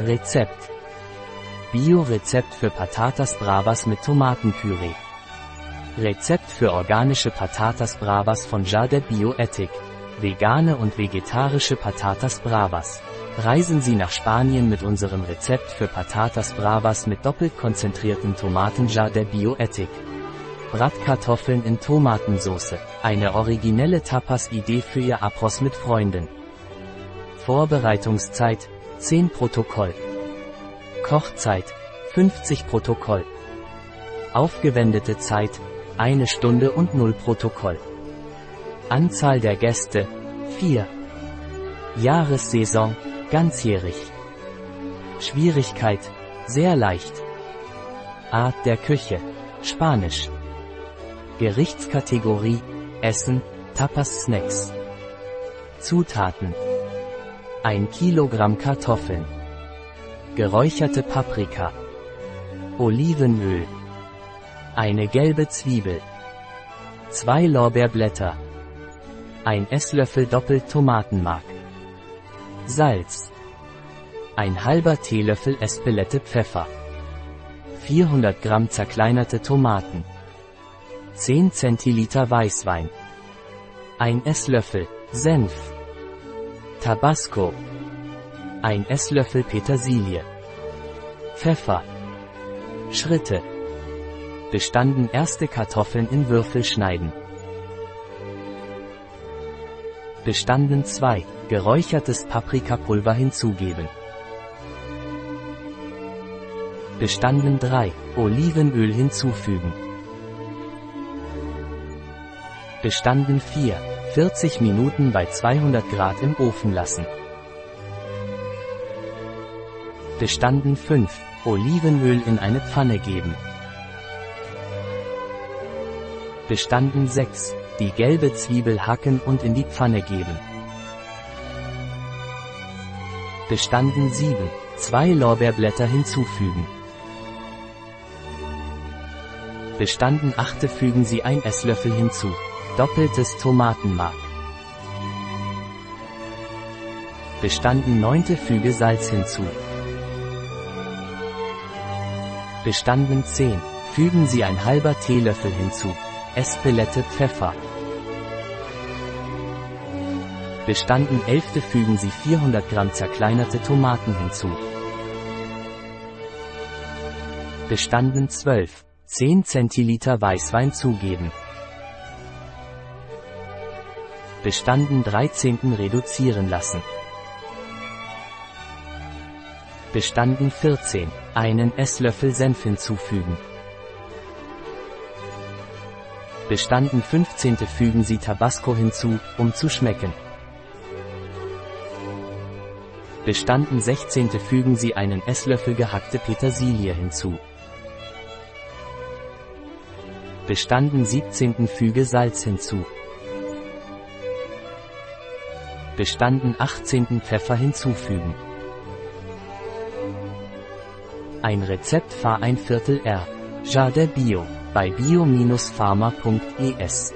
Rezept. Bio-Rezept für Patatas Bravas mit Tomatenpüree. Rezept für organische Patatas Bravas von Jade Bioethik. Vegane und vegetarische Patatas Bravas. Reisen Sie nach Spanien mit unserem Rezept für Patatas Bravas mit doppelt konzentrierten Tomatenjar der Bioethik. Bratkartoffeln in Tomatensauce. Eine originelle Tapas-Idee für Ihr Apros mit Freunden. Vorbereitungszeit 10 Protokoll. Kochzeit 50 Protokoll. Aufgewendete Zeit 1 Stunde und 0 Protokoll. Anzahl der Gäste 4. Jahressaison ganzjährig. Schwierigkeit sehr leicht. Art der Küche Spanisch. Gerichtskategorie Essen, Tapas Snacks. Zutaten 1 Kilogramm Kartoffeln. Geräucherte Paprika. Olivenöl. Eine gelbe Zwiebel. 2 Lorbeerblätter. Ein Esslöffel doppelt Tomatenmark. Salz. Ein halber Teelöffel Espelette Pfeffer. 400 Gramm zerkleinerte Tomaten. 10 Zentiliter Weißwein. Ein Esslöffel Senf. Tabasco. Ein Esslöffel Petersilie. Pfeffer. Schritte. Bestanden erste Kartoffeln in Würfel schneiden. Bestanden 2. Geräuchertes Paprikapulver hinzugeben. Bestanden 3. Olivenöl hinzufügen. Bestanden 4. 40 Minuten bei 200 Grad im Ofen lassen. Bestanden 5. Olivenöl in eine Pfanne geben. Bestanden 6. Die gelbe Zwiebel hacken und in die Pfanne geben. Bestanden 7. 2 Lorbeerblätter hinzufügen. Bestanden 8. Fügen Sie ein Esslöffel hinzu. Doppeltes Tomatenmark. Bestanden 9. Füge Salz hinzu. Bestanden 10. Fügen Sie ein halber Teelöffel hinzu. Espelette Pfeffer. Bestanden 11. Fügen Sie 400 Gramm zerkleinerte Tomaten hinzu. Bestanden 12. 10 Zentiliter Weißwein zugeben. Bestanden 13. reduzieren lassen. Bestanden 14. Einen Esslöffel Senf hinzufügen. Bestanden 15. Fügen Sie Tabasco hinzu, um zu schmecken. Bestanden 16. Fügen Sie einen Esslöffel gehackte Petersilie hinzu. Bestanden 17. Füge Salz hinzu. Bestanden 18. Pfeffer hinzufügen. Ein Rezept Fahr ein Viertel R. Jade Bio. Bei bio-pharma.es